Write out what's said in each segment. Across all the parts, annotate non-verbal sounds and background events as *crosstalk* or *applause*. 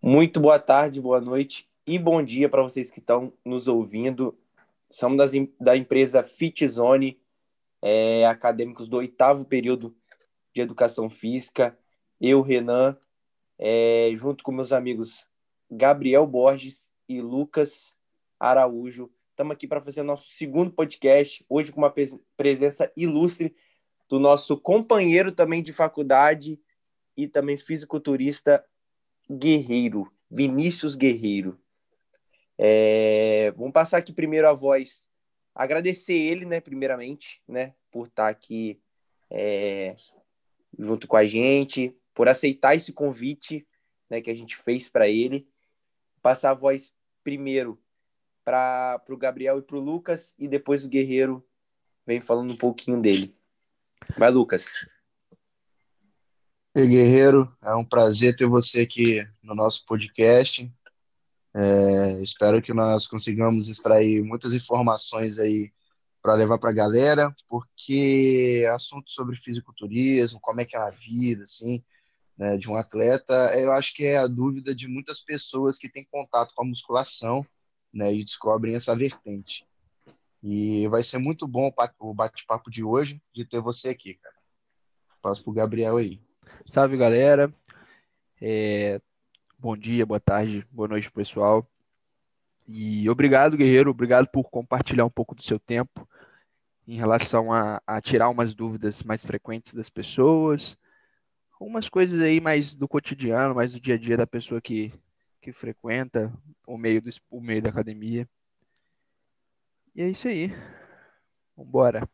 Muito boa tarde, boa noite e bom dia para vocês que estão nos ouvindo. Somos das, da empresa FitZone, é, acadêmicos do oitavo período de Educação Física. Eu, Renan, é, junto com meus amigos Gabriel Borges e Lucas Araújo. Estamos aqui para fazer o nosso segundo podcast, hoje com uma presença ilustre do nosso companheiro também de faculdade e também fisiculturista Guerreiro, Vinícius Guerreiro. É, vamos passar aqui primeiro a voz, agradecer ele, né, primeiramente, né, por estar aqui é, junto com a gente, por aceitar esse convite, né, que a gente fez para ele. Passar a voz primeiro para o Gabriel e para o Lucas e depois o Guerreiro vem falando um pouquinho dele. Vai, Lucas. Ei, Guerreiro, é um prazer ter você aqui no nosso podcast. É, espero que nós consigamos extrair muitas informações aí para levar para a galera, porque assunto sobre fisiculturismo, como é que é a vida, assim, né, de um atleta, eu acho que é a dúvida de muitas pessoas que têm contato com a musculação, né, e descobrem essa vertente. E vai ser muito bom o bate-papo de hoje, de ter você aqui, cara. Passo para o Gabriel aí. Salve, galera. É... Bom dia, boa tarde, boa noite, pessoal. E obrigado, Guerreiro, obrigado por compartilhar um pouco do seu tempo em relação a, a tirar umas dúvidas mais frequentes das pessoas, umas coisas aí mais do cotidiano, mais do dia a dia da pessoa que, que frequenta o meio, do, o meio da academia. E é isso aí. Vambora.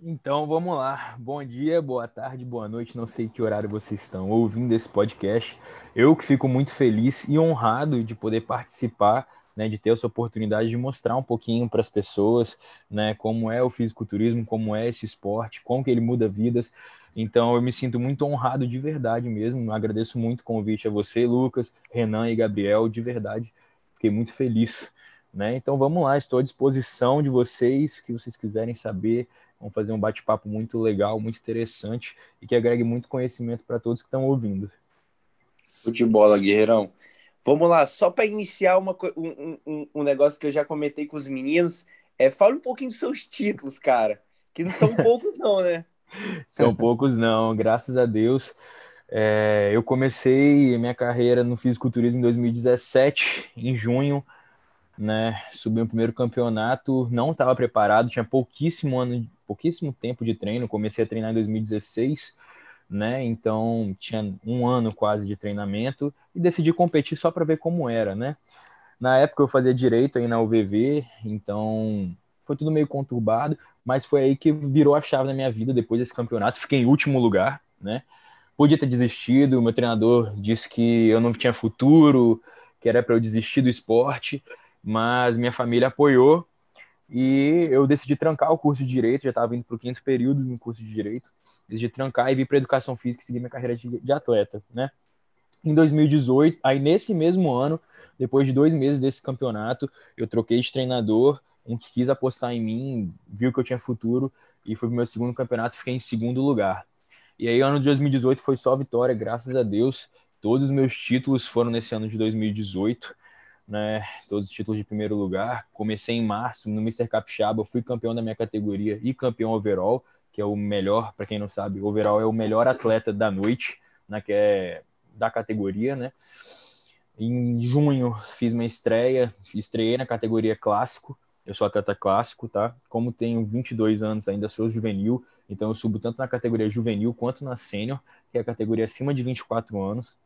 Então vamos lá. Bom dia, boa tarde, boa noite. Não sei que horário vocês estão ouvindo esse podcast. Eu que fico muito feliz e honrado de poder participar, né, de ter essa oportunidade de mostrar um pouquinho para as pessoas, né, como é o fisiculturismo, como é esse esporte, como que ele muda vidas. Então eu me sinto muito honrado de verdade mesmo. Agradeço muito o convite a você, Lucas, Renan e Gabriel, de verdade. Fiquei muito feliz. Né? Então vamos lá, estou à disposição de vocês, que vocês quiserem saber Vamos fazer um bate-papo muito legal, muito interessante e que agregue muito conhecimento para todos que estão ouvindo. Futebol, Guerreirão. Vamos lá, só para iniciar uma, um, um, um, negócio que eu já comentei com os meninos, é fala um pouquinho dos seus títulos, cara, que não são poucos não, né? *laughs* São poucos não, graças a Deus. É, eu comecei minha carreira no fisiculturismo em 2017, em junho, né? Subi o primeiro campeonato, não estava preparado, tinha pouquíssimo ano, pouquíssimo tempo de treino, comecei a treinar em 2016, né? Então tinha um ano quase de treinamento e decidi competir só para ver como era, né? Na época eu fazia direito aí na UVV, então foi tudo meio conturbado, mas foi aí que virou a chave na minha vida depois desse campeonato. Fiquei em último lugar, né? Podia ter desistido, meu treinador disse que eu não tinha futuro, que era para eu desistir do esporte, mas minha família apoiou e eu decidi trancar o curso de Direito, já estava indo para o quinto período no curso de Direito, decidi trancar e vir para Educação Física e seguir minha carreira de, de atleta, né? Em 2018, aí nesse mesmo ano, depois de dois meses desse campeonato, eu troquei de treinador, um que quis apostar em mim, viu que eu tinha futuro e foi pro meu segundo campeonato, fiquei em segundo lugar. E aí, ano de 2018 foi só vitória, graças a Deus. Todos os meus títulos foram nesse ano de 2018 né, todos os títulos de primeiro lugar. Comecei em março no Mr. Capixaba, fui campeão da minha categoria e campeão overall, que é o melhor, para quem não sabe, overall é o melhor atleta da noite, né, que é da categoria, né? Em junho fiz minha estreia, estreiei na categoria clássico. Eu sou atleta clássico, tá? Como tenho 22 anos, ainda sou juvenil, então eu subo tanto na categoria juvenil quanto na sênior, que é a categoria acima de 24 anos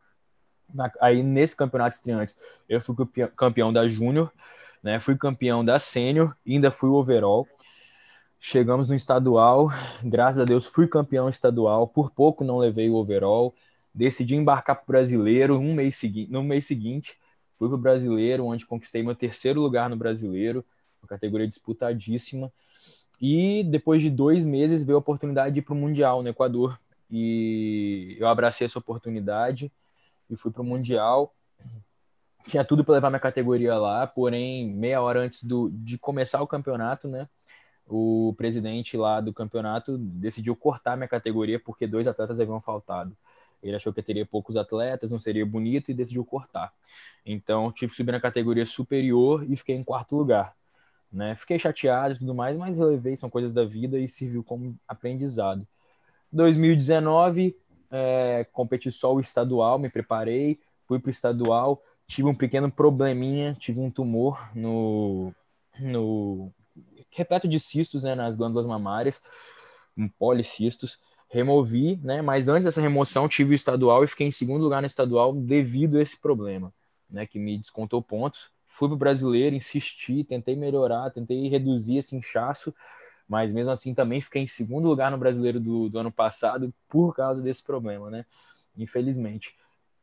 na, aí nesse campeonato estreantes, eu fui campeão da Júnior, né? Fui campeão da Sênior ainda fui overall. Chegamos no estadual, graças a Deus fui campeão estadual, por pouco não levei o overall. Decidi embarcar para o brasileiro um mês segui no mês seguinte. Fui para o brasileiro, onde conquistei meu terceiro lugar no brasileiro, uma categoria disputadíssima. E depois de dois meses veio a oportunidade de ir para o Mundial no Equador. E eu abracei essa oportunidade e fui para o Mundial. Tinha tudo para levar minha categoria lá, porém, meia hora antes do, de começar o campeonato, né? O presidente lá do campeonato decidiu cortar minha categoria porque dois atletas haviam faltado. Ele achou que teria poucos atletas, não seria bonito e decidiu cortar. Então, tive que subir na categoria superior e fiquei em quarto lugar. Né? Fiquei chateado e tudo mais, mas relevei, são coisas da vida e serviu como aprendizado. 2019, é, competi só o estadual, me preparei, fui para o estadual, tive um pequeno probleminha, tive um tumor no, no repleto de cistos né, nas glândulas mamárias, um policistos, removi, né, mas antes dessa remoção tive o estadual e fiquei em segundo lugar no estadual devido a esse problema, né, que me descontou pontos. Fui para o brasileiro, insisti, tentei melhorar, tentei reduzir esse inchaço, mas mesmo assim também fiquei em segundo lugar no brasileiro do, do ano passado por causa desse problema, né? Infelizmente.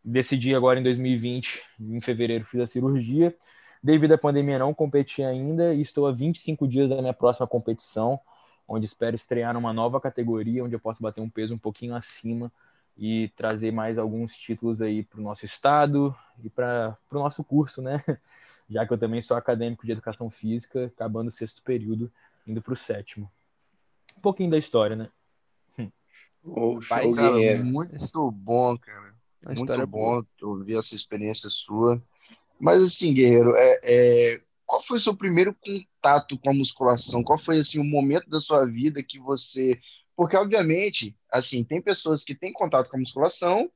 Decidi agora em 2020, em fevereiro, fiz a cirurgia. Devido à pandemia, não competi ainda e estou a 25 dias da minha próxima competição, onde espero estrear numa nova categoria, onde eu posso bater um peso um pouquinho acima e trazer mais alguns títulos aí para o nosso estado e para o nosso curso, né? *laughs* Já que eu também sou acadêmico de educação física, acabando o sexto período indo para o sétimo. Um pouquinho da história, né? Oh, show, cara, muito bom, cara. A muito é bom ouvir essa experiência sua. Mas assim, Guerreiro, é, é, qual foi o seu primeiro contato com a musculação? Qual foi assim o momento da sua vida que você, porque obviamente, assim, tem pessoas que têm contato com a musculação,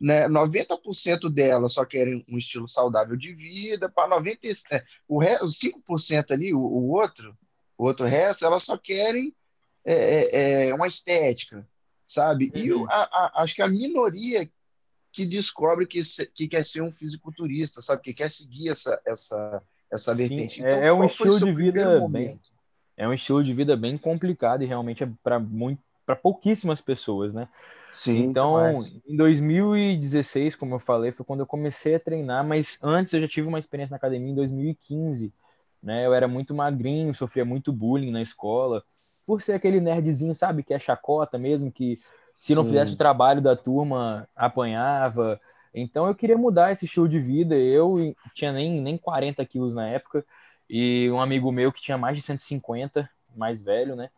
né? 90% delas só querem um estilo saudável de vida, para 90 é, o, os 5% ali, o, o outro, o outro resto, elas só querem é, é, é uma estética, sabe? Uhum. E a, a, acho que a minoria que descobre que, que quer ser um fisiculturista, sabe? Que quer seguir essa, essa, essa vertente. Sim, então, é, é um estilo de vida bem, é um estilo de vida bem complicado e realmente é para muito para pouquíssimas pessoas, né? Sim, então, demais. em 2016, como eu falei, foi quando eu comecei a treinar, mas antes eu já tive uma experiência na academia em 2015 né? Eu era muito magrinho, sofria muito bullying na escola, por ser aquele nerdzinho, sabe, que é chacota mesmo, que se não Sim. fizesse o trabalho da turma, apanhava. Então eu queria mudar esse estilo de vida. Eu tinha nem, nem 40 quilos na época, e um amigo meu que tinha mais de 150, mais velho, né?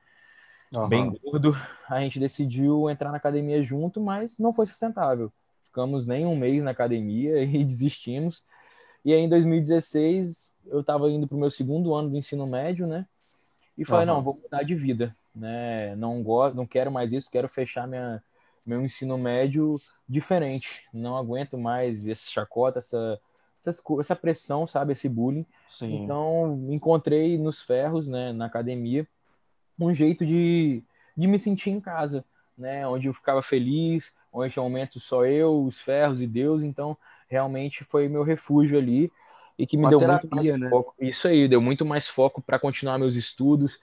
Uhum. Bem gordo, a gente decidiu entrar na academia junto, mas não foi sustentável. Ficamos nem um mês na academia *laughs* e desistimos. E aí em 2016 eu estava indo para o meu segundo ano do ensino médio, né? E falei, uhum. não, vou mudar de vida, né? Não gosto, não quero mais isso, quero fechar minha, meu ensino médio diferente. Não aguento mais essa chacota, essa, essa, essa pressão, sabe? Esse bullying. Sim. Então, encontrei nos ferros, né, na academia, um jeito de, de me sentir em casa, né? Onde eu ficava feliz, onde tinha momento só eu, os ferros e Deus. Então, realmente foi meu refúgio ali e que me Uma deu terapia, muito mais né? foco. Isso aí, deu muito mais foco para continuar meus estudos.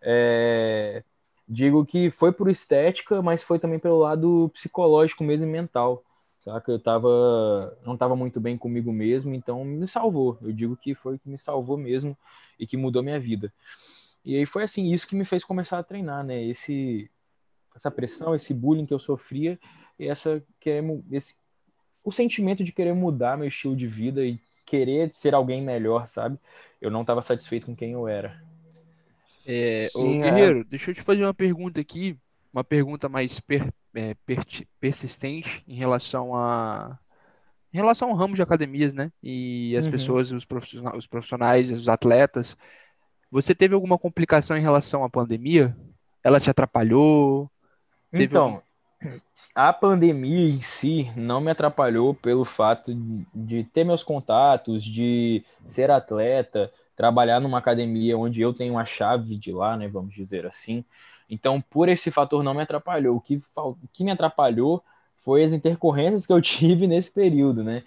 É... Digo que foi por estética, mas foi também pelo lado psicológico mesmo e mental. Saca? Eu tava, não estava muito bem comigo mesmo, então me salvou. Eu digo que foi o que me salvou mesmo e que mudou minha vida. E aí foi assim, isso que me fez começar a treinar, né? Esse, essa pressão, esse bullying que eu sofria, e essa querer, esse, o sentimento de querer mudar meu estilo de vida e querer ser alguém melhor, sabe? Eu não estava satisfeito com quem eu era. É, Sim, ô, Guerreiro, é... deixa eu te fazer uma pergunta aqui, uma pergunta mais per, é, per, persistente em relação a em relação ao ramo de academias, né? E as uhum. pessoas, os profissionais, os profissionais, os atletas. Você teve alguma complicação em relação à pandemia? Ela te atrapalhou? então, algum a pandemia em si não me atrapalhou pelo fato de ter meus contatos, de ser atleta, trabalhar numa academia onde eu tenho a chave de lá, né, vamos dizer assim. Então, por esse fator não me atrapalhou. O que, o que me atrapalhou foi as intercorrências que eu *laughs* tive nesse período, né?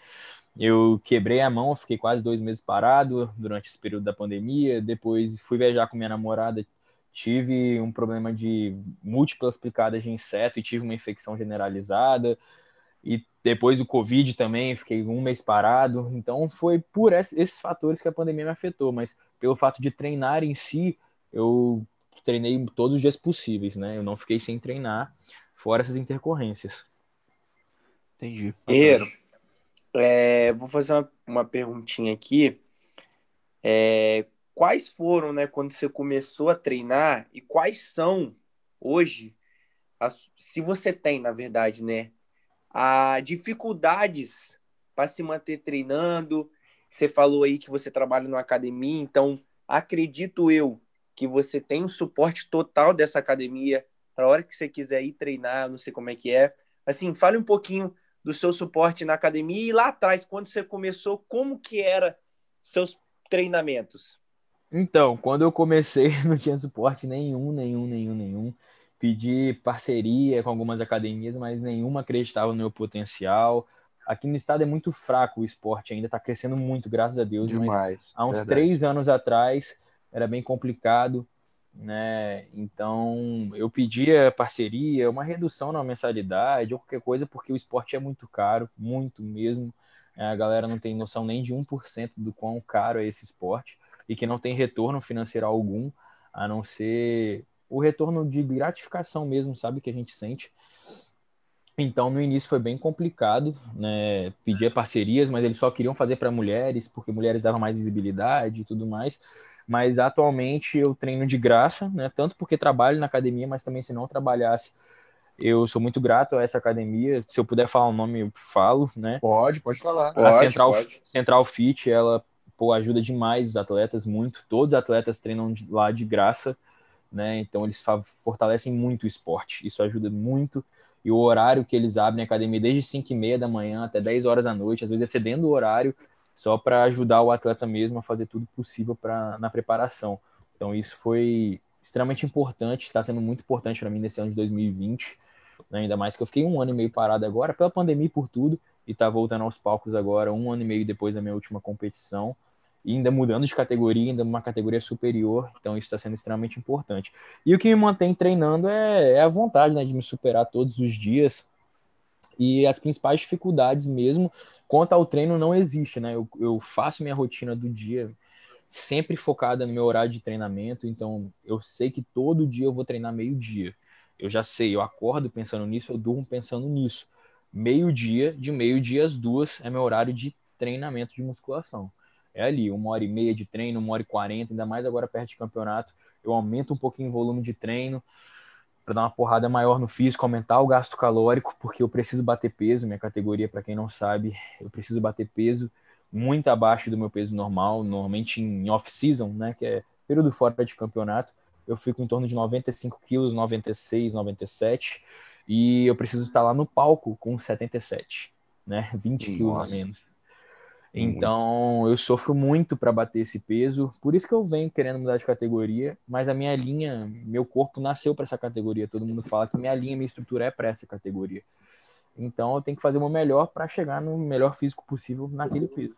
Eu quebrei a mão, fiquei quase dois meses parado durante esse período da pandemia. Depois fui viajar com minha namorada, tive um problema de múltiplas picadas de inseto e tive uma infecção generalizada. E depois do Covid também, fiquei um mês parado. Então foi por esses fatores que a pandemia me afetou, mas pelo fato de treinar em si, eu treinei todos os dias possíveis, né? Eu não fiquei sem treinar, fora essas intercorrências. Entendi. Guerreiro, é, vou fazer uma, uma perguntinha aqui. É, quais foram, né, quando você começou a treinar e quais são hoje, as, se você tem, na verdade, né, a dificuldades para se manter treinando. Você falou aí que você trabalha numa academia, então acredito eu que você tem o um suporte total dessa academia para a hora que você quiser ir treinar, não sei como é que é. Assim, fale um pouquinho do seu suporte na academia e lá atrás, quando você começou, como que era seus treinamentos? Então, quando eu comecei, *laughs* não tinha suporte nenhum, nenhum, nenhum, nenhum. Pedi parceria com algumas academias, mas nenhuma acreditava no meu potencial. Aqui no estado é muito fraco o esporte, ainda está crescendo muito, graças a Deus. Demais. há uns verdade. três anos atrás era bem complicado, né? Então eu pedia parceria, uma redução na mensalidade ou qualquer coisa, porque o esporte é muito caro, muito mesmo. A galera não tem noção nem de 1% do quão caro é esse esporte e que não tem retorno financeiro algum, a não ser o retorno de gratificação mesmo, sabe, que a gente sente. Então, no início foi bem complicado, né? Pedir parcerias, mas eles só queriam fazer para mulheres, porque mulheres davam mais visibilidade e tudo mais. Mas atualmente eu treino de graça, né? Tanto porque trabalho na academia, mas também se não trabalhasse, eu sou muito grato a essa academia. Se eu puder falar o nome, eu falo, né? Pode, pode falar. A Central, pode. Central Fit, ela pô, ajuda demais os atletas, muito. Todos os atletas treinam lá de graça, né? Então eles fortalecem muito o esporte. Isso ajuda muito. E o horário que eles abrem a academia desde 5 e meia da manhã até 10 horas da noite, às vezes excedendo o horário, só para ajudar o atleta mesmo a fazer tudo possível pra, na preparação. Então isso foi extremamente importante, está sendo muito importante para mim nesse ano de 2020. Né? Ainda mais que eu fiquei um ano e meio parado agora, pela pandemia e por tudo, e tá voltando aos palcos agora, um ano e meio depois da minha última competição ainda mudando de categoria, ainda uma categoria superior, então isso está sendo extremamente importante. E o que me mantém treinando é, é a vontade né, de me superar todos os dias e as principais dificuldades mesmo quanto ao treino não existe, né? Eu, eu faço minha rotina do dia sempre focada no meu horário de treinamento, então eu sei que todo dia eu vou treinar meio-dia. Eu já sei, eu acordo pensando nisso, eu durmo pensando nisso. Meio-dia, de meio-dia às duas, é meu horário de treinamento de musculação é ali, uma hora e meia de treino, uma hora e quarenta, ainda mais agora perto de campeonato, eu aumento um pouquinho o volume de treino para dar uma porrada maior no físico, aumentar o gasto calórico, porque eu preciso bater peso, minha categoria, para quem não sabe, eu preciso bater peso muito abaixo do meu peso normal, normalmente em off-season, né, que é período fora de campeonato, eu fico em torno de 95 quilos, 96, 97, e eu preciso estar lá no palco com 77, né, 20 quilos a menos. Então, muito. eu sofro muito para bater esse peso. Por isso que eu venho querendo mudar de categoria. Mas a minha linha, meu corpo nasceu para essa categoria. Todo mundo fala que minha linha, minha estrutura é para essa categoria. Então, eu tenho que fazer o meu melhor para chegar no melhor físico possível naquele peso.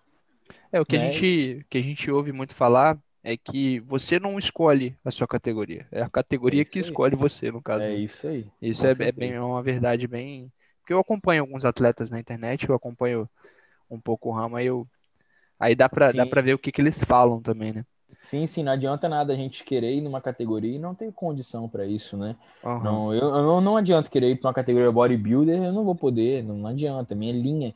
É o que, né? a gente, que a gente ouve muito falar é que você não escolhe a sua categoria. É a categoria é que escolhe você, no caso. É isso aí. Isso é, é, bem, é uma verdade bem. Porque eu acompanho alguns atletas na internet, eu acompanho um pouco o ramo, aí eu. Aí dá pra, dá pra ver o que, que eles falam também, né? Sim, sim, não adianta nada a gente querer ir numa categoria e não ter condição para isso, né? Uhum. Não, eu, eu não, não adianta querer ir para uma categoria bodybuilder, eu não vou poder, não, não adianta. Minha linha,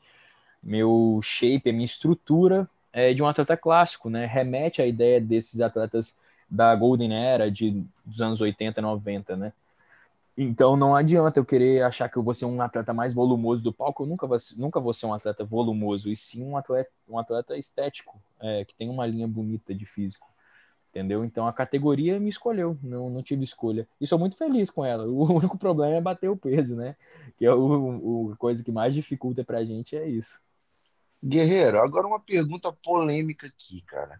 meu shape, a minha estrutura é de um atleta clássico, né? Remete à ideia desses atletas da Golden Era de, dos anos 80, 90, né? Então não adianta eu querer achar que eu vou ser um atleta mais volumoso do palco, eu nunca vou, nunca vou ser um atleta volumoso, e sim um atleta, um atleta estético, é, que tem uma linha bonita de físico. Entendeu? Então a categoria me escolheu, não, não tive escolha. E sou muito feliz com ela. O *laughs* único problema é bater o peso, né? Que é o, o coisa que mais dificulta pra gente é isso. Guerreiro, agora uma pergunta polêmica aqui, cara.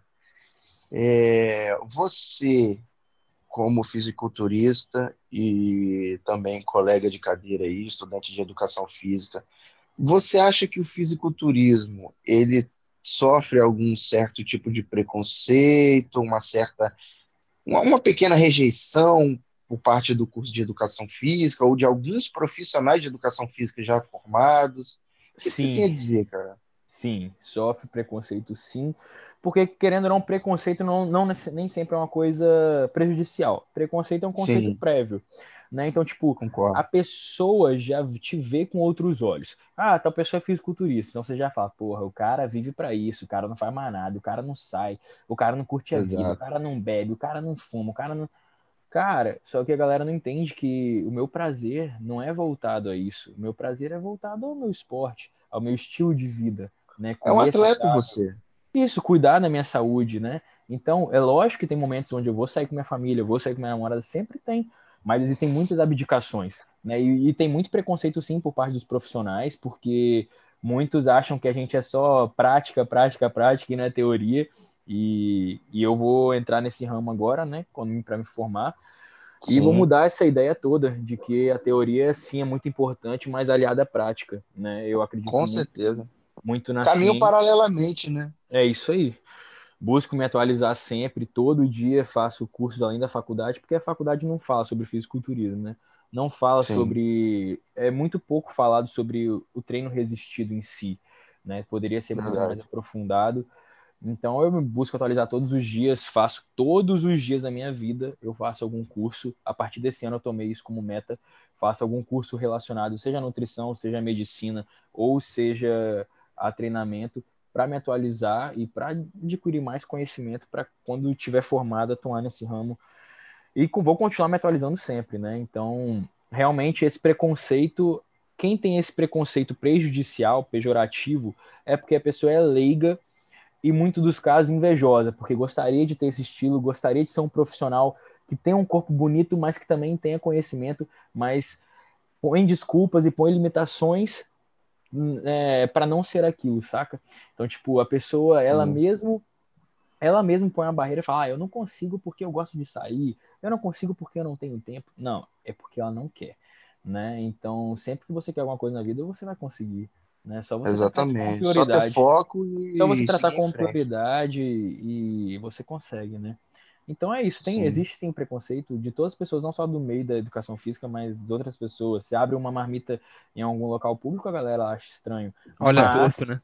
É, você como fisiculturista e também colega de cadeira aí, estudante de educação física, você acha que o fisiculturismo ele sofre algum certo tipo de preconceito, uma certa uma pequena rejeição por parte do curso de educação física ou de alguns profissionais de educação física já formados? O que sim. você tem a dizer, cara? Sim, sofre preconceito sim porque querendo ou não, preconceito não, não nem sempre é uma coisa prejudicial. Preconceito é um conceito Sim. prévio. Né? Então, tipo, Concordo. a pessoa já te vê com outros olhos. Ah, tal pessoa é fisiculturista. Então você já fala, porra, o cara vive para isso, o cara não faz mais nada, o cara não sai, o cara não curte a Exato. vida, o cara não bebe, o cara não fuma, o cara não. Cara, só que a galera não entende que o meu prazer não é voltado a isso. O meu prazer é voltado ao meu esporte, ao meu estilo de vida, né? É um atleta você. Isso, cuidar da minha saúde, né? Então, é lógico que tem momentos onde eu vou sair com minha família, eu vou sair com minha namorada, sempre tem, mas existem muitas abdicações, né? E, e tem muito preconceito, sim, por parte dos profissionais, porque muitos acham que a gente é só prática, prática, prática e não é teoria. E, e eu vou entrar nesse ramo agora, né? Para me formar. E Sim. vou mudar essa ideia toda de que a teoria, sim, é muito importante, mas aliada à prática, né? Eu acredito Com certeza. muito na Caminho ciência. paralelamente, né? É isso aí. Busco me atualizar sempre, todo dia faço cursos além da faculdade, porque a faculdade não fala sobre fisiculturismo, né? Não fala Sim. sobre. É muito pouco falado sobre o treino resistido em si, né? Poderia ser muito mais aprofundado. Então eu busco atualizar todos os dias, faço todos os dias da minha vida, eu faço algum curso. A partir desse ano eu tomei isso como meta, faço algum curso relacionado, seja a nutrição, seja a medicina, ou seja a treinamento, para me atualizar e para adquirir mais conhecimento para quando tiver formado atuar nesse ramo. E vou continuar me atualizando sempre, né? Então, realmente esse preconceito, quem tem esse preconceito prejudicial, pejorativo, é porque a pessoa é leiga e, em muitos dos casos, invejosa, porque gostaria de ter esse estilo, gostaria de ser um profissional que tem um corpo bonito, mas que também tenha conhecimento, mas põe desculpas e põe limitações é, para não ser aquilo, saca? Então, tipo, a pessoa, ela Sim. mesmo ela mesmo põe uma barreira e fala: ah, eu não consigo porque eu gosto de sair, eu não consigo porque eu não tenho tempo. Não, é porque ela não quer, né? Então, sempre que você quer alguma coisa na vida, você vai conseguir, né? Só você Exatamente. Só ter foco e Só você tratar frente. prioridade e você consegue, né? Então é isso, tem, Sim. existe sim preconceito de todas as pessoas, não só do meio da educação física, mas das outras pessoas. Você abre uma marmita em algum local público, a galera acha estranho. Olha Mas- torto, né?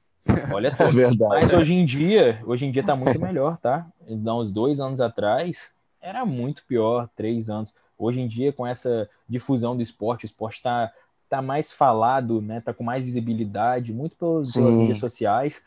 Olha *laughs* É torto. verdade. Mas hoje em dia, hoje em dia tá muito melhor, tá? Há uns dois anos atrás, era muito pior, três anos. Hoje em dia, com essa difusão do esporte, o esporte tá, tá mais falado, né? Tá com mais visibilidade, muito pelos, pelas Sim. mídias sociais.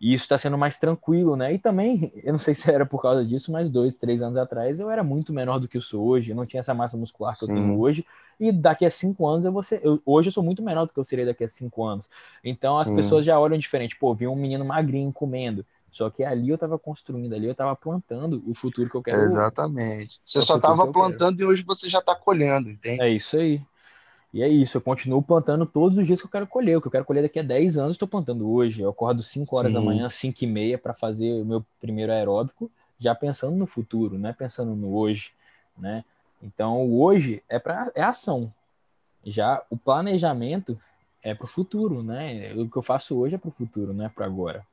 E isso está sendo mais tranquilo, né? E também, eu não sei se era por causa disso, mas dois, três anos atrás eu era muito menor do que eu sou hoje. Eu não tinha essa massa muscular que eu Sim. tenho hoje. E daqui a cinco anos eu vou ser. eu- hoje eu sou muito menor do que eu serei daqui a cinco anos. Então as Sim. pessoas já olham diferente. Pô, vi um menino magrinho comendo. Só que ali eu tava construindo, ali eu tava plantando o futuro que eu quero. Exatamente. Você É só que estava eu quero. plantando e hoje você já está colhendo, entende? É isso aí. E é isso, eu continuo plantando todos os dias que eu quero colher. O que eu quero colher daqui a 10 anos, estou plantando hoje. Eu acordo 5 horas da Sim. manhã, 5 e meia, para fazer o meu primeiro aeróbico, já pensando no futuro, não é pensando no hoje, né? Então, o hoje é para é ação. Já o planejamento é para o futuro, né? O que eu faço hoje é para o futuro, não é para agora.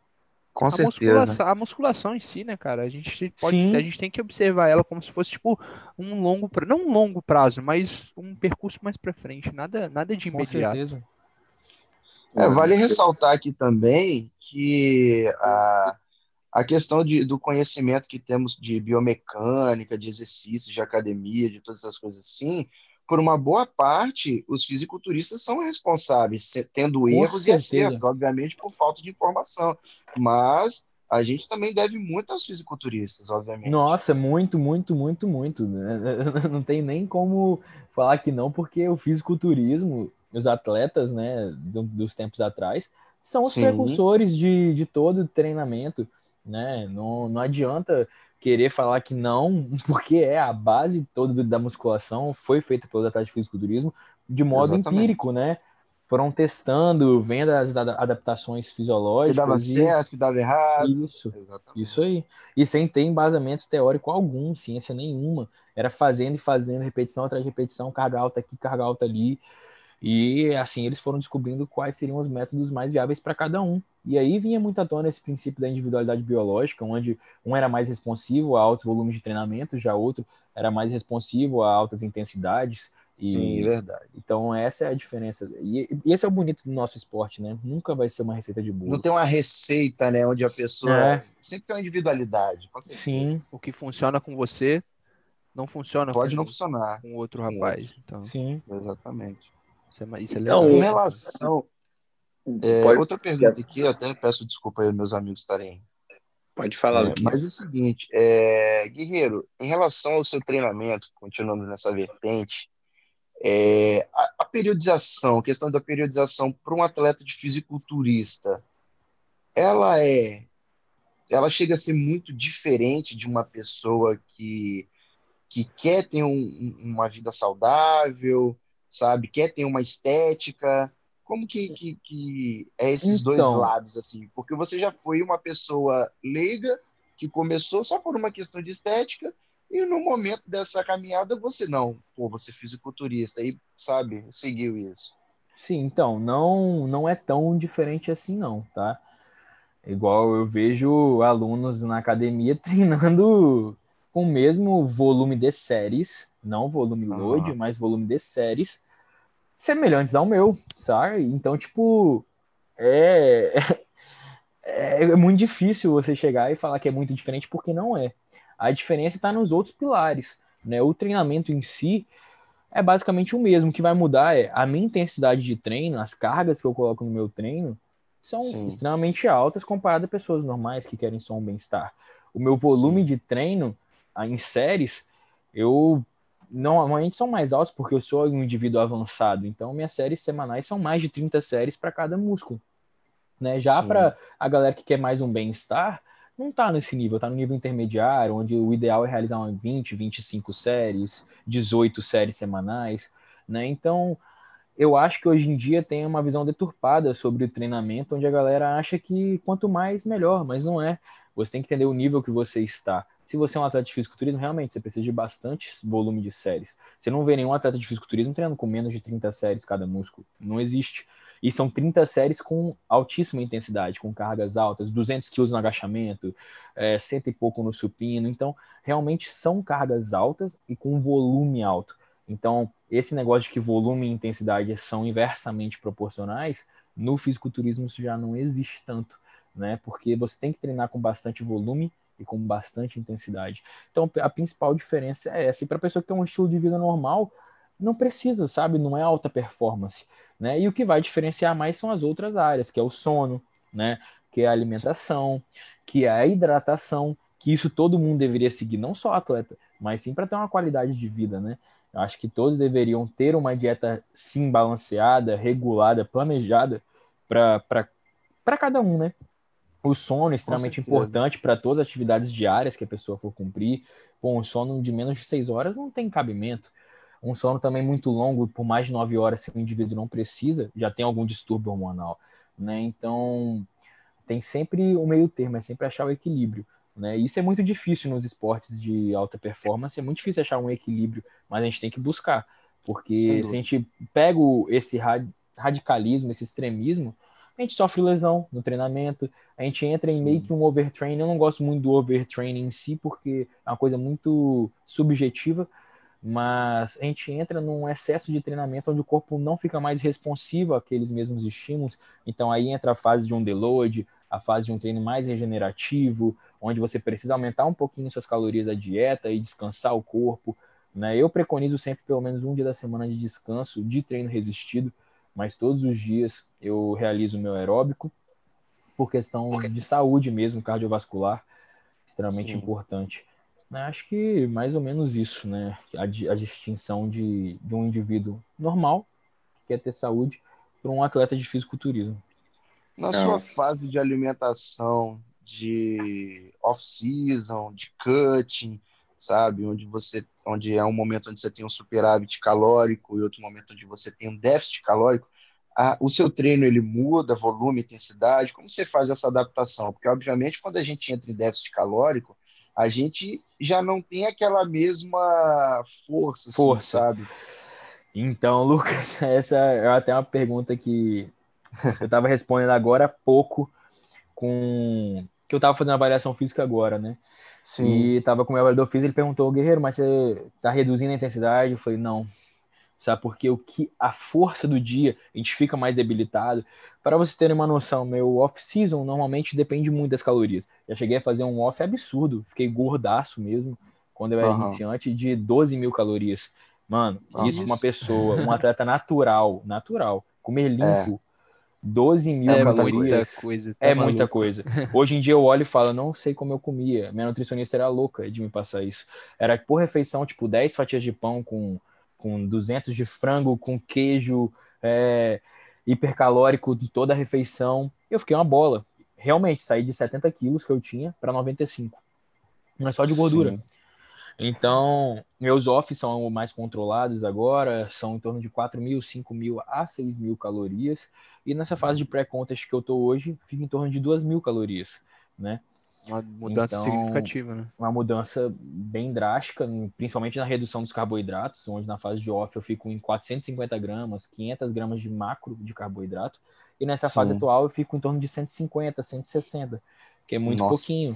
Com A certeza. musculação, a musculação em si, né, cara? A gente pode, Sim. a gente tem que observar ela como se fosse tipo um longo, pra- não um longo prazo, mas um percurso mais pra frente, nada, nada de Com imediato. certeza. É, vale ressaltar aqui também que a, a questão de, do conhecimento que temos de biomecânica, de exercícios, de academia, de todas essas coisas assim, por uma boa parte, os fisiculturistas são responsáveis, tendo erros e acertos, obviamente por falta de informação. Mas a gente também deve muito aos fisiculturistas, obviamente. Nossa, muito, muito, muito, muito. né? *laughs* Não tem nem como falar que não, porque o fisiculturismo, os atletas, né, do- dos tempos atrás, são os Sim. precursores de, de todo treinamento, né? Não, não adianta querer falar que não, *laughs* porque é a base toda da musculação foi feita pelos atletas de fisiculturismo de modo Exatamente. empírico, né? Foram testando, vendo as ada- adaptações Que fisiológicas. dava e- certo, que dava errado. Isso. Exatamente. Isso aí. E sem ter embasamento teórico algum, ciência nenhuma. Era fazendo e fazendo, repetição atrás de repetição, carga alta aqui, carga alta ali. E assim eles foram descobrindo quais seriam os métodos mais viáveis para cada um. E aí vinha muito à tona esse princípio da individualidade biológica, onde um era mais responsivo a altos volumes de treinamento, já outro era mais responsivo a altas intensidades. E Sim, verdade. então essa é a diferença. E, e esse é o bonito do nosso esporte, né? Nunca vai ser uma receita de bolo. Não tem uma receita, né, onde a pessoa É. sempre tem uma individualidade. Sim, O que funciona com você não funciona Pode com, não funcionar. com outro rapaz. Então, sim. Exatamente. isso é, isso é Então, legal. em relação. É, Pode- outra pergunta aqui, eu até peço desculpa aí meus amigos estarem Pode falar, É, mas é o seguinte, é, Guerreiro, em relação ao seu treinamento, continuando nessa vertente, é, a, a periodização, a questão da periodização para um atleta de fisiculturista, ela é, ela chega a ser muito diferente de uma pessoa que, que quer ter um- uma vida saudável, sabe? Quer ter uma estética. Como que, que, que é esses dois Então. lados, assim? Porque você já foi uma pessoa leiga que começou só por uma questão de estética e no momento dessa caminhada você não, pô, você é fisiculturista e, sabe, seguiu isso. Sim, então, não, não é tão diferente assim não, tá? Igual eu vejo alunos na academia *laughs* treinando com o mesmo volume de séries, não volume load, mas volume de séries, semelhantes ao meu, sabe? Então, tipo, é, *laughs* é, é muito difícil você chegar e falar que é muito diferente, porque não é. A diferença está nos outros pilares, né? O treinamento em si é basicamente o mesmo. O que vai mudar é a minha intensidade de treino, as cargas que eu coloco no meu treino são Sim. extremamente altas comparado a pessoas normais que querem só um bem-estar. O meu volume Sim. de treino ah, em séries, eu normalmente são mais altos porque eu sou um indivíduo avançado. Então, minhas séries semanais são mais de 30 séries para cada músculo. Né? Já para a galera que quer mais um bem-estar, não tá nesse nível, tá no nível intermediário, onde o ideal é realizar uma 20, 25 séries, 18 séries semanais, né? Então, eu acho que hoje em dia tem uma visão deturpada sobre o treinamento, onde a galera acha que quanto mais, melhor, mas não é. Você tem que entender o nível que você está. Se você é um atleta de fisiculturismo, realmente você precisa de bastante volume de séries. Você não vê nenhum atleta de fisiculturismo treinando com menos de 30 séries cada músculo. Não existe. E são 30 séries com altíssima intensidade, com cargas altas, 200 quilos no agachamento, é, cento e pouco no supino. Então, realmente são cargas altas e com volume alto. Então, esse negócio de que volume e intensidade são inversamente proporcionais, no fisiculturismo isso já não existe tanto, né? Porque você tem que treinar com bastante volume e com bastante intensidade. Então, a principal diferença é essa. E para a pessoa que tem um estilo de vida normal, não precisa, sabe? Não é alta performance, né? E o que vai diferenciar mais são as outras áreas, que é o sono, né? Que é a alimentação, que é a hidratação, que isso todo mundo deveria seguir, não só atleta, mas sim para ter uma qualidade de vida, né? Eu acho que todos deveriam ter uma dieta sim balanceada, regulada, planejada para cada um, né? O sono é extremamente importante para todas as atividades diárias que a pessoa for cumprir. Bom, um sono de menos de seis horas não tem cabimento. Um sono também muito longo, por mais de nove horas, se o indivíduo não precisa, já tem algum distúrbio hormonal, né? Então, tem sempre o meio termo, é sempre achar o equilíbrio, né? Isso é muito difícil nos esportes de alta performance, é muito difícil achar um equilíbrio, mas a gente tem que buscar, porque se a gente pega esse ra- radicalismo, esse extremismo, a gente sofre lesão no treinamento, a gente entra em Sim. meio que um overtraining. Eu não gosto muito do overtraining em si, porque é uma coisa muito subjetiva, mas a gente entra num excesso de treinamento onde o corpo não fica mais responsivo àqueles mesmos estímulos. Então aí entra a fase de um deload, a fase de um treino mais regenerativo, onde você precisa aumentar um pouquinho suas calorias da dieta e descansar o corpo. Né? Eu preconizo sempre pelo menos um dia da semana de descanso de treino resistido, mas todos os dias eu realizo meu aeróbico por questão de saúde mesmo, cardiovascular, extremamente Sim. importante. Né, Acho que mais ou menos isso, né? A, a distinção de, de um indivíduo normal, que quer ter saúde, para um atleta de fisiculturismo. Na Não. sua fase de alimentação, de off-season, de cutting, sabe? Onde você, onde é um momento onde você tem um superávit calórico e outro momento onde você tem um déficit calórico, a- o seu treino ele muda, volume, intensidade. Como você faz essa adaptação? Porque, obviamente, quando a gente entra em déficit calórico, a gente já não tem aquela mesma força, assim, Força. sabe? Então, *laughs* Lucas, essa é até uma pergunta que eu estava respondendo agora há pouco com que eu estava fazendo avaliação física agora, né? Sim, E tava com o meu avaliador físico, ele perguntou, Guerreiro, mas você tá reduzindo a intensidade? Eu falei, não. Sabe porque o que a força do dia, a gente fica mais debilitado. Para vocês terem uma noção, meu off-season normalmente depende muito das calorias. Já cheguei a fazer um off absurdo, fiquei gordaço mesmo, quando eu era Aham. iniciante, de 12 mil calorias. Mano, Aham. isso uma pessoa, um atleta natural, natural, comer limpo, 12 mil É calorias. muita coisa. tá É maluco. muita coisa. Hoje em dia eu olho e falo, não sei como eu comia. Minha nutricionista era louca de me passar isso. Era por refeição, tipo, 10 fatias de pão com, com 200 de frango, com queijo, é, hipercalórico de toda a refeição. Eu fiquei uma bola. Realmente, saí de 70 quilos que eu tinha para 95. Não é só de gordura. Sim. Então, meus offs são mais controlados agora, são em torno de 4 mil, 5 mil a 6 mil calorias. E nessa fase de pré-contest que eu tô hoje, fica em torno de 2 mil calorias, né? Uma mudança Então, significativa, né? Uma mudança bem drástica, principalmente na redução dos carboidratos, onde na fase de off eu fico em 450 gramas, 500 gramas de macro de carboidrato. E nessa Sim. fase atual eu fico em torno de 150, 160, que é muito Nossa. pouquinho,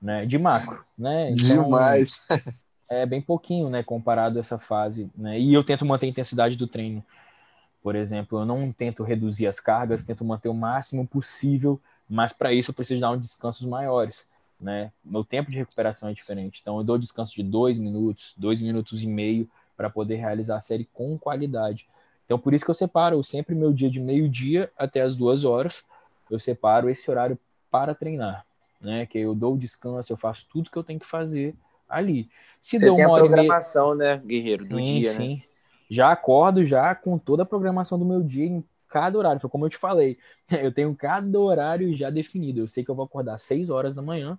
né? De macro, né? Então, Demais. *laughs* é bem pouquinho, né, comparado a essa fase, né? E eu tento manter a intensidade do treino. Por exemplo, eu não tento reduzir as cargas, tento manter o máximo possível, mas para isso eu preciso dar uns descansos maiores, né? Meu tempo de recuperação é diferente, então eu dou descanso de dois minutos, dois minutos e meio para poder realizar a série com qualidade. Então por isso que eu separo sempre meu dia de meio-dia até as duas horas, eu separo esse horário para treinar, né? Que eu dou descanso, eu faço tudo que eu tenho que fazer ali. Se Você deu tem uma hora e meia, programação, né, Guerreiro, do sim, dia, né? sim. Já acordo já com toda a programação do meu dia cada horário. Foi como eu te falei. *laughs* Eu tenho cada horário já definido. Eu sei que eu vou acordar às 6 horas da manhã.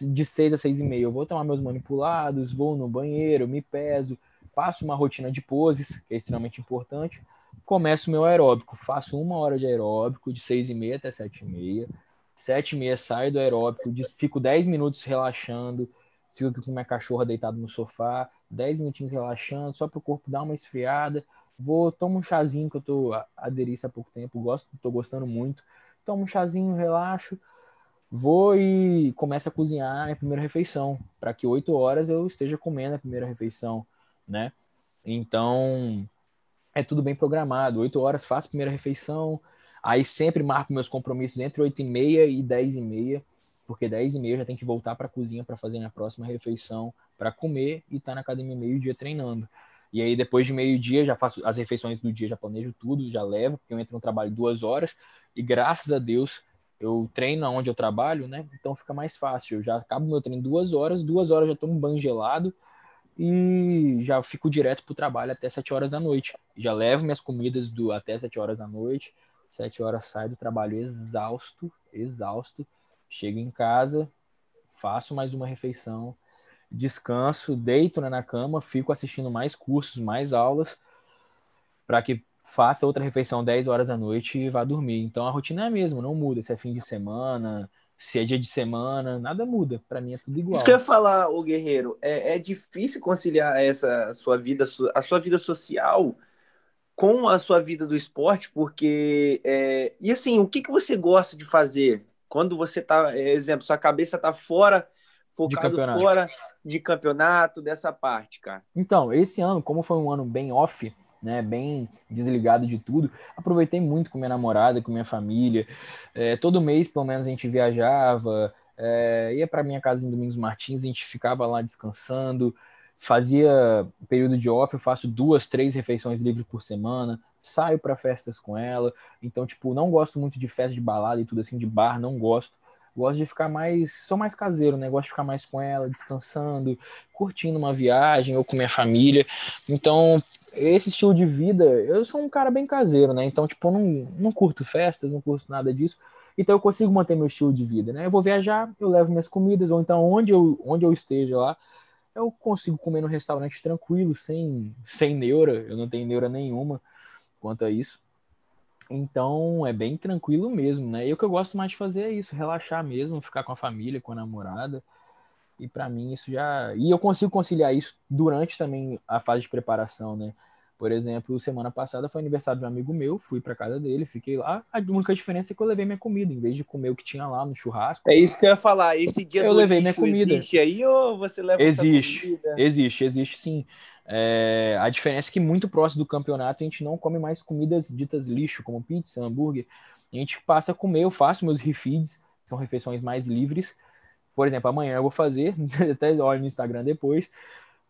De 6 a 6 e meia eu vou tomar meus manipulados, vou no banheiro, me peso, passo uma rotina de poses, que é extremamente importante. Começo meu aeróbico. Faço uma hora de aeróbico, de 6 e meia até 7 e meia. 7 e meia saio do aeróbico, fico 10 minutos relaxando, fico aqui com minha cachorra deitado no sofá, 10 minutinhos relaxando, só para o corpo dar uma esfriada. Vou, tomo um chazinho que eu tô a- aderi isso há pouco tempo, gosto, tô gostando muito. Tomo um chazinho, relaxo. Vou e começo a cozinhar a primeira refeição, para que 8 horas eu esteja comendo a primeira refeição, né? Então, é tudo bem programado. 8 horas faço a primeira refeição, aí sempre marco meus compromissos entre 8 e meia e 10 e meia, porque 10 e meia já tenho que voltar para a cozinha para fazer minha próxima refeição, para comer e estar na academia meio-dia treinando. E aí, depois de meio-dia, já faço as refeições do dia, já planejo tudo, já levo, porque eu entro no trabalho duas horas, e graças a Deus eu treino onde eu trabalho, né? Então fica mais fácil. Eu já acabo meu treino duas horas, duas horas já tomo um banho gelado e já fico direto pro trabalho até sete horas da noite. Já levo minhas comidas do até sete horas da noite, sete horas saio do trabalho exausto, exausto. Chego em casa, faço mais uma refeição, descanso, deito né, na cama, fico assistindo mais cursos, mais aulas, para que faça outra refeição 10 horas da noite e vá dormir. Então a rotina é a mesma, não muda. Se é fim de semana, se é dia de semana, nada muda. Para mim é tudo igual. Isso que eu ia falar, o Guerreiro, é, é difícil conciliar essa sua vida, a sua vida social com a sua vida do esporte, porque é... e assim, o que, que você gosta de fazer quando você tá, é, exemplo, sua cabeça tá fora, focado fora de campeonato, dessa parte, cara. Então, esse ano, como foi um ano bem off, né, bem desligado de tudo, aproveitei muito com minha namorada, com minha família. É, todo mês, pelo menos, a gente viajava, é, ia para minha casa em Domingos Martins, a gente ficava lá descansando, fazia período de off, eu faço duas, três refeições livres por semana, saio para festas com ela. Então, tipo, não gosto muito de festa de balada e tudo assim, de bar, não gosto. Gosto de ficar mais, sou mais caseiro, né? Gosto de ficar mais com ela, descansando, curtindo uma viagem ou com minha família. Então, esse estilo de vida, eu sou um cara bem caseiro, né? Então, tipo, não, não curto festas, não curto nada disso. Então, eu consigo manter meu estilo de vida, né? Eu vou viajar, eu levo minhas comidas, ou então onde eu, onde eu esteja lá, eu consigo comer no restaurante tranquilo, sem, sem neura, eu não tenho neura nenhuma quanto a isso. Então é bem tranquilo mesmo, né? E o que eu gosto mais de fazer é isso, relaxar mesmo, ficar com a família, com a namorada. E para mim isso já. E eu consigo conciliar isso durante também a fase de preparação, né? Por exemplo, semana passada foi aniversário de um amigo meu, fui para casa dele, fiquei lá. A única diferença é que eu levei minha comida, em vez de comer o que tinha lá no churrasco. É isso que eu ia falar. Esse dia Eu levei minha comida. existe aí ou você leva Existe, comida? existe, existe sim. É, a diferença é que muito próximo do campeonato a gente não come mais comidas ditas lixo, como pizza, hambúrguer. A gente passa a comer, eu faço meus refeeds, que são refeições mais livres. Por exemplo, amanhã eu vou fazer, *laughs* até olho no Instagram depois,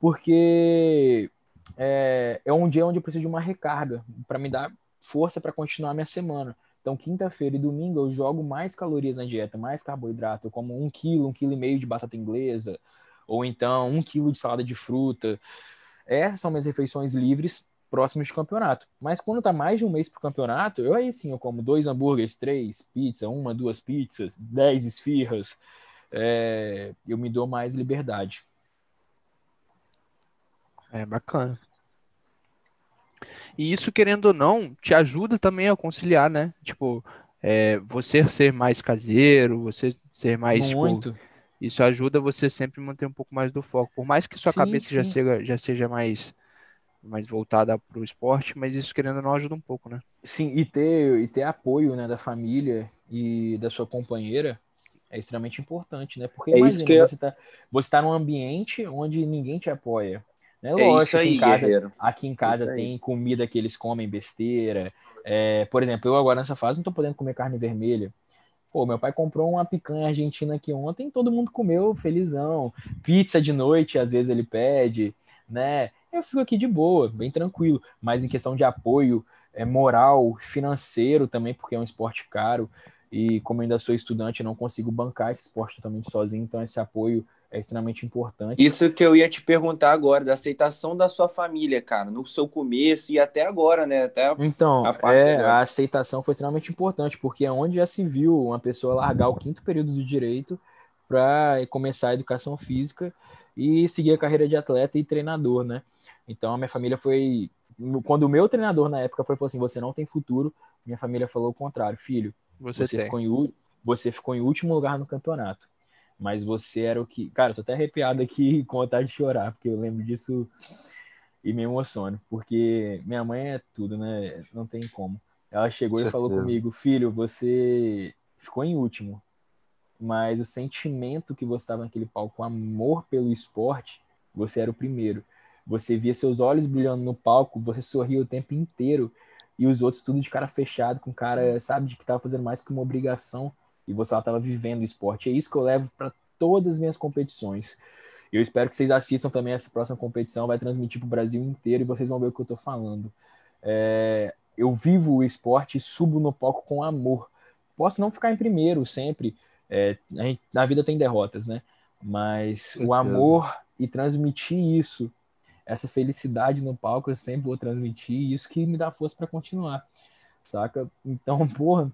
porque é, é um dia onde eu preciso de uma recarga para me dar força para continuar minha semana. Então, quinta-feira e domingo eu jogo mais calorias na dieta, mais carboidrato. Eu como um quilo, um quilo e meio de batata inglesa, ou então um quilo de salada de fruta. Essas são minhas refeições livres próximos de campeonato. Mas quando tá mais de um mês pro campeonato, eu aí sim, eu como dois hambúrgueres, três, pizza, uma, duas pizzas, dez esfirras. É, eu me dou mais liberdade. É bacana. E isso, querendo ou não, te ajuda também a conciliar, né? Tipo, é, você ser mais caseiro, você ser mais. Tipo, Muito. Tipo, isso ajuda você sempre manter um pouco mais do foco. Por mais que sua sim, cabeça sim. Já, seja, já seja mais, mais voltada para o esporte, mas isso, querendo ou não, ajuda um pouco, né? Sim, e ter, e ter apoio né, da família e da sua companheira é extremamente importante, né? Porque é imagina, que eu... você está você tá num ambiente onde ninguém te apoia. Né? É Lógico, isso aí, aqui em casa, guerreiro. aqui em casa tem comida que eles comem besteira. É, por exemplo, eu agora nessa fase não tô podendo comer carne vermelha. Pô, meu pai comprou uma picanha argentina aqui ontem, todo mundo comeu felizão. Pizza de noite, às vezes ele pede, né? Eu fico aqui de boa, bem tranquilo. Mas em questão de apoio é, moral, financeiro também, porque é um esporte caro. E como ainda sou estudante, não consigo bancar esse esporte totalmente sozinho, então esse apoio é extremamente importante. Isso que eu ia te perguntar agora, da aceitação da sua família, cara, no seu começo e até agora, né? Até então, a, é, a aceitação foi extremamente importante, porque é onde já se viu uma pessoa largar o quinto período do direito para começar a educação física e seguir a carreira de atleta e treinador, né? Então a minha família foi. Quando o meu treinador na época foi falou assim: você não tem futuro, minha família falou o contrário, filho. Você, você ficou em, você ficou em último lugar no campeonato mas você era o que. Cara, eu tô até arrepiado aqui *laughs* com vontade de chorar, porque eu lembro disso e me emociono, porque minha mãe é tudo, né? Não tem como. Ela chegou e falou comigo: Filho, você ficou em último, mas o sentimento que você estava naquele palco, o amor pelo esporte, você era o primeiro. Você via seus olhos brilhando no palco, você sorria o tempo inteiro e os outros tudo de cara fechado, com cara, sabe, de que tava fazendo mais que uma obrigação e você estava vivendo o esporte. É isso que eu levo para todas as minhas competições. Eu espero que vocês assistam também essa próxima competição, vai transmitir para o Brasil inteiro e vocês vão ver o que eu estou falando. É, eu vivo o esporte e subo no palco com amor. Posso não ficar em primeiro sempre, é, a gente, na vida tem derrotas, né? Mas o amor e transmitir isso, essa felicidade no palco, eu sempre vou transmitir, isso que me dá força para continuar, saca? Então, *laughs* porra,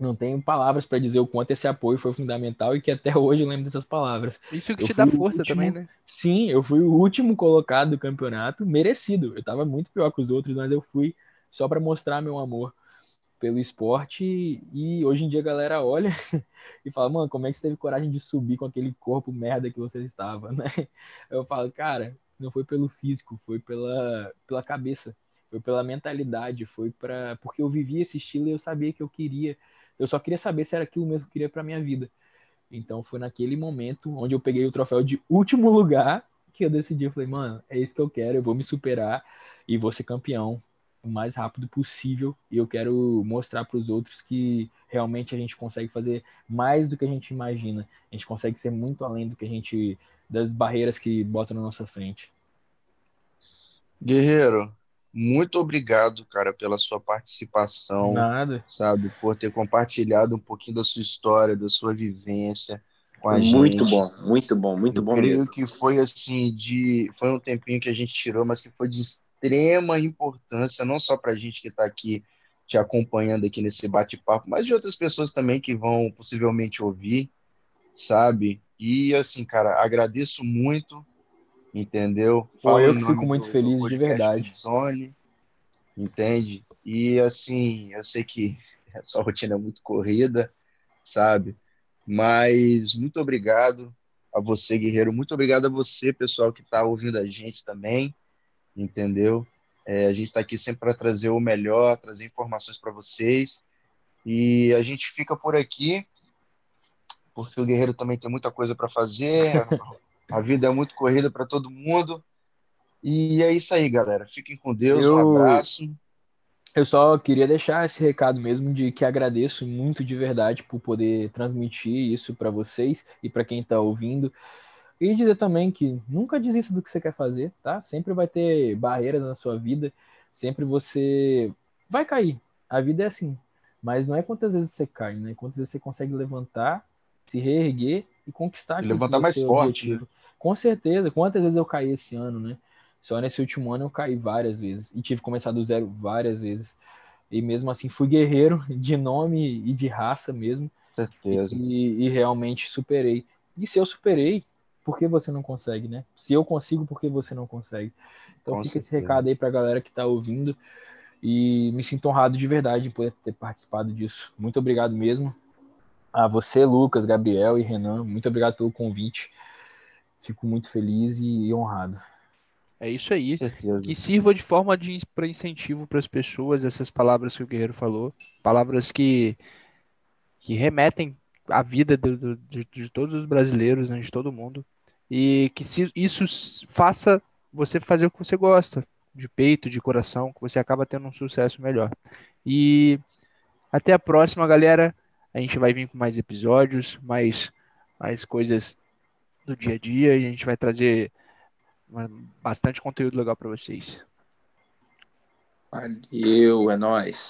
não tenho palavras para dizer o quanto esse apoio foi fundamental e que até *laughs* hoje eu lembro dessas palavras. Isso que eu te dá força último, também, né? Sim, eu fui o último colocado do campeonato, merecido. Eu tava muito pior que os outros, mas eu fui só para mostrar meu amor pelo esporte e hoje em dia a galera olha *laughs* e fala, mano, como é que você teve coragem de subir com aquele corpo merda que você estava, *laughs* né? Eu falo, cara, não foi pelo físico, foi pela, pela cabeça, foi pela mentalidade, foi para porque eu vivia esse estilo e eu sabia que eu queria eu só queria saber se era aquilo mesmo que eu queria para minha vida. Então foi naquele momento onde eu peguei o troféu de último lugar que eu decidi, eu falei, mano, é isso que eu quero, eu vou me superar e vou ser campeão o mais rápido possível e eu quero mostrar para os outros que realmente a gente consegue fazer mais do que a gente imagina. A gente consegue ser muito além do que a gente das barreiras que botam na nossa frente. Guerreiro, muito obrigado, cara, pela sua participação, Nada. sabe, por ter compartilhado um pouquinho da sua história, da sua vivência com a muito gente. bom, muito bom, muito Eu bom creio mesmo. que foi assim de, foi um tempinho que a gente tirou, mas que foi de extrema importância, não só para a gente que está aqui te acompanhando aqui nesse bate-papo, mas de outras pessoas também que vão possivelmente ouvir, sabe? E assim, cara, agradeço muito entendeu? Pô, eu que fico muito do, feliz, do de verdade. Zone, entende? E assim, eu sei que *laughs* a sua rotina é muito corrida, sabe? Mas muito obrigado a você, Guerreiro. Muito obrigado a você, pessoal, que está ouvindo a gente também, entendeu? É, a gente está aqui sempre para trazer o melhor, trazer informações para vocês. E a gente fica por aqui, porque o Guerreiro também tem muita coisa para fazer. *laughs* A vida é muito corrida para todo mundo. E é isso aí, galera. Fiquem com Deus. Eu... Um abraço. Eu só queria deixar esse recado mesmo de que agradeço muito de verdade por poder transmitir isso para vocês e para quem está ouvindo. E dizer também que nunca desista do que você quer fazer, tá? Sempre vai ter barreiras na sua vida, sempre você vai cair. A vida é assim. Mas não é quantas vezes você cai, né? Quantas vezes você consegue levantar, se reerguer e conquistar. Levantar mais forte. Né? Com certeza. Quantas vezes eu caí esse ano, né? Só nesse último ano eu caí várias vezes. E tive que começar do zero várias vezes. E mesmo assim fui guerreiro *laughs* de nome e de raça mesmo. Certeza. E, e realmente superei. E se eu superei, por que você não consegue, né? Se eu consigo, por que você não consegue? Então Com fica certeza. esse recado aí pra galera que tá ouvindo. E me sinto honrado de verdade em poder ter participado disso. Muito obrigado mesmo. A você, Lucas, Gabriel e Renan, muito obrigado pelo convite. Fico muito feliz e honrado. É isso aí. Que sirva de forma de para incentivo para as pessoas essas palavras que o Guerreiro falou, palavras que que remetem à vida do, do, de, de, todos os brasileiros, né, de todo mundo, e que se isso faça você fazer o que você gosta, de peito, de coração, que você acaba tendo um sucesso melhor. E até a próxima, galera. A gente vai vir com mais episódios, mais, mais coisas do dia a dia e a gente vai trazer bastante conteúdo legal para vocês. Valeu, é nóis.